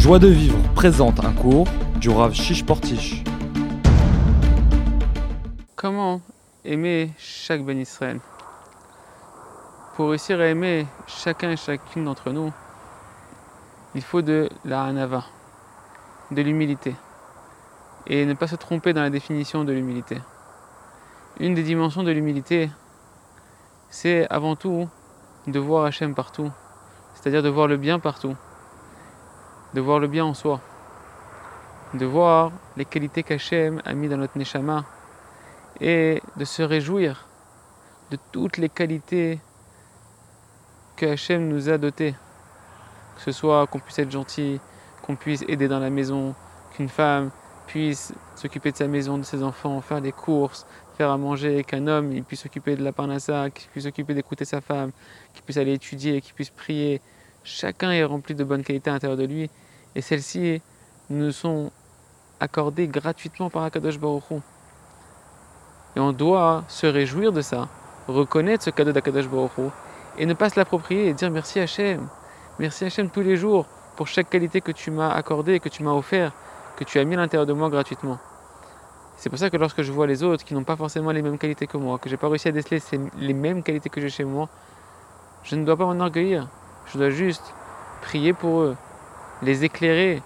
Joie de vivre présente un cours du Rav Shish Portish. Comment aimer chaque Ben Israël Pour réussir à aimer chacun et chacune d'entre nous, il faut de la hanava, de l'humilité, et ne pas se tromper dans la définition de l'humilité. Une des dimensions de l'humilité, c'est avant tout de voir Hachem partout, c'est-à-dire de voir le bien partout de voir le bien en soi, de voir les qualités qu'Hachem a mis dans notre neshama et de se réjouir de toutes les qualités que Hachem nous a dotées. Que ce soit qu'on puisse être gentil, qu'on puisse aider dans la maison, qu'une femme puisse s'occuper de sa maison, de ses enfants, faire des courses, faire à manger, qu'un homme puisse s'occuper de la parnassa, qu'il puisse s'occuper d'écouter sa femme, qu'il puisse aller étudier, qu'il puisse prier, Chacun est rempli de bonnes qualités à l'intérieur de lui et celles-ci nous sont accordées gratuitement par Akadosh Baruch. Et on doit se réjouir de ça, reconnaître ce cadeau d'Akadosh Baruch et ne pas se l'approprier et dire merci Hachem. Merci Hachem tous les jours pour chaque qualité que tu m'as accordée, que tu m'as offert, que tu as mis à l'intérieur de moi gratuitement. C'est pour ça que lorsque je vois les autres qui n'ont pas forcément les mêmes qualités que moi, que j'ai pas réussi à déceler les mêmes qualités que j'ai chez moi, je ne dois pas m'enorgueillir. Je dois juste prier pour eux, les éclairer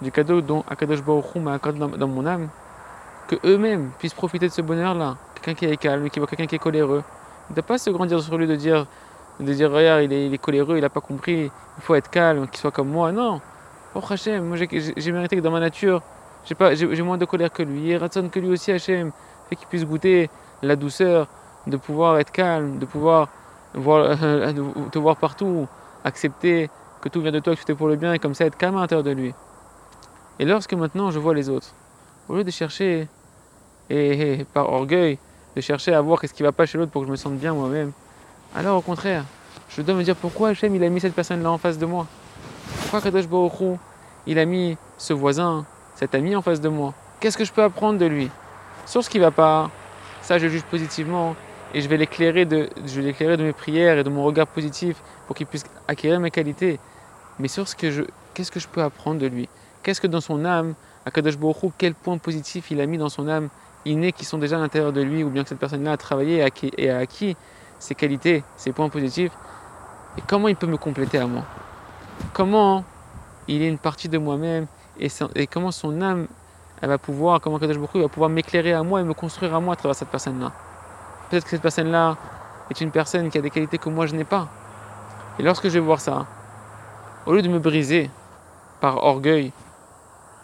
du cadeau dont Akadosh Baruch m'a accordé dans, mon âme, que eux-mêmes puissent profiter de ce bonheur-là. Quelqu'un qui est calme, qui voit quelqu'un qui est coléreux. Il ne doit pas se grandir sur lui de dire, dire regarde, il est, coléreux, il n'a pas compris, il faut être calme, qu'il soit comme moi. Non. Oh Hachem, moi j'ai mérité que dans ma nature, j'ai moins de colère que lui. Et Ratson que lui aussi, Hachem, fait qu'il puisse goûter la douceur de pouvoir être calme, de pouvoir voir, te voir partout, accepter que tout vient de toi, que tout est pour le bien, et comme ça être calme à l'intérieur de lui. Et lorsque maintenant je vois les autres, au lieu de chercher, et, par orgueil, de chercher à voir qu'est-ce qui va pas chez l'autre pour que je me sente bien moi-même, alors au contraire, je dois me dire pourquoi Hachem il a mis cette personne-là en face de moi? Pourquoi Kadosh Baruch il a mis ce voisin, cet ami en face de moi? Qu'est-ce que je peux apprendre de lui? Sur ce qui va pas, ça je juge positivement et je vais l'éclairer de, mes prières et de mon regard positif pour qu'il puisse acquérir mes qualités. Mais sur ce que je, qu'est-ce que je peux apprendre de lui? Qu'est-ce que dans son âme, Akadosh Baruch quel point positif il a mis dans son âme inné qui sont déjà à l'intérieur de lui, ou bien que cette personne-là a travaillé et a acquis ses qualités, ses points positifs, et comment il peut me compléter à moi? Comment il est une partie de moi-même et, comment son âme elle va pouvoir, comment Kadosh Baruch va pouvoir m'éclairer à moi et me construire à moi à travers cette personne-là? Peut-être que cette personne-là est une personne qui a des qualités que moi je n'ai pas. Et lorsque je vais voir ça, au lieu de me briser par orgueil,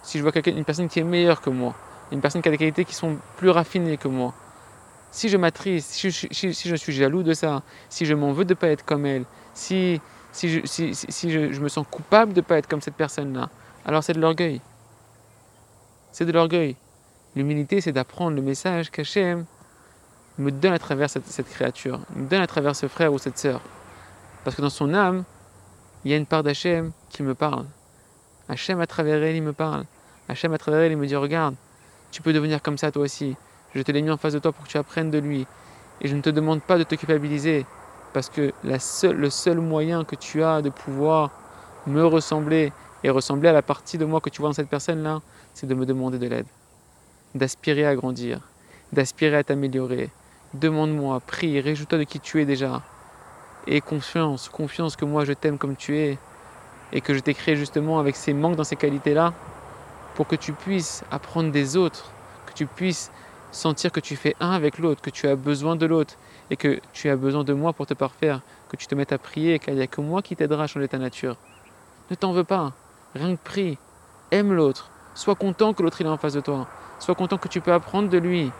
si je vois une personne qui est meilleure que moi, une personne qui a des qualités qui sont plus raffinées que moi, si je m'attriste, si, je suis jaloux de ça, si je m'en veux de ne pas être comme elle, si, si, je, je, me sens coupable de ne pas être comme cette personne-là, alors c'est de l'orgueil. C'est de l'orgueil. L'humilité, c'est d'apprendre le message qu'Hachem me donne à travers cette, créature, me donne à travers ce frère ou cette sœur. Parce que dans son âme, il y a une part d'Hachem qui me parle. Hachem à travers elle, il me parle. Hachem à travers elle, il me dit Regarde, tu peux devenir comme ça toi aussi. Je te l'ai mis en face de toi pour que tu apprennes de lui. Et je ne te demande pas de te culpabiliser. Parce que le seul moyen que tu as de pouvoir me ressembler et ressembler à la partie de moi que tu vois dans cette personne-là, c'est de me demander de l'aide. D'aspirer à grandir, d'aspirer à t'améliorer. Demande-moi, prie, réjouis-toi de qui tu es déjà. Et confiance, confiance que moi je t'aime comme tu es et que je t'ai créé justement avec ces manques dans ces qualités-là pour que tu puisses apprendre des autres, que tu puisses sentir que tu fais un avec l'autre, que tu as besoin de l'autre et que tu as besoin de moi pour te parfaire, que tu te mettes à prier et qu'il n'y a que moi qui t'aidera à changer ta nature. Ne t'en veux pas, rien que prie, aime l'autre, sois content que l'autre est en face de toi, sois content que tu peux apprendre de lui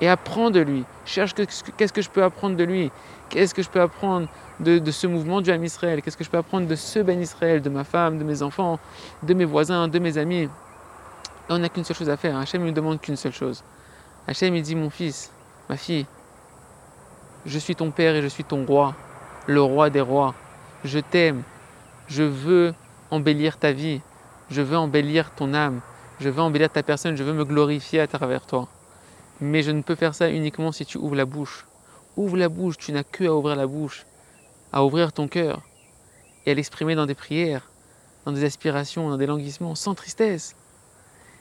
et apprends de lui. Cherche qu'est-ce que je peux apprendre de lui, qu'est-ce que je peux apprendre de, ce mouvement du Ham Israël, qu'est-ce que je peux apprendre de ce Ben Israël, de ma femme, de mes enfants, de mes voisins, de mes amis? on n'a qu'une seule chose à faire. Hachem ne demande qu'une seule chose. Hachem il dit Mon fils, ma fille, je suis ton père et je suis ton roi, le roi des rois. Je t'aime. Je veux embellir ta vie. Je veux embellir ton âme. Je veux embellir ta personne. Je veux me glorifier à travers toi. Mais je ne peux faire ça uniquement si tu ouvres la bouche. Ouvre la bouche, tu n'as que à ouvrir la bouche, à ouvrir ton cœur et à l'exprimer dans des prières. dans des aspirations, dans des languissements, sans tristesse,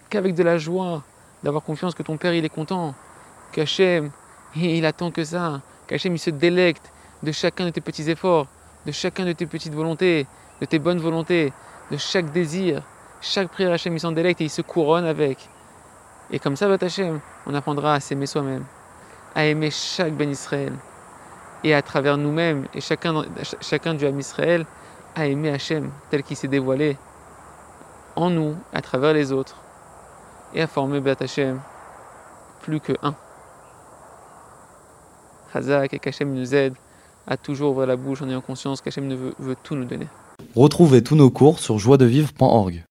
qu'avec de la joie, d'avoir confiance que ton Père il est content, qu'Hachem il attend que ça, qu'Hachem il se délecte de chacun de tes petits efforts, de chacun de tes petites volontés, de tes bonnes volontés, de chaque désir. Chaque prière Hachem il s'en délecte et il se couronne avec. Et comme ça, on apprendra à s'aimer soi-même, à aimer chaque Ben Israël. Et à travers nous-mêmes et chacun, du Ham Israël, à aimer Hachem tel qu'il s'est dévoilé en nous, à travers les autres. Et à former Bet plus que un. Chazak et qu'Hachem nous aide à toujours ouvrir la bouche en ayant conscience qu'Hachem veut, veut tout nous donner. Retrouvez tous nos cours sur joiedevivre.org.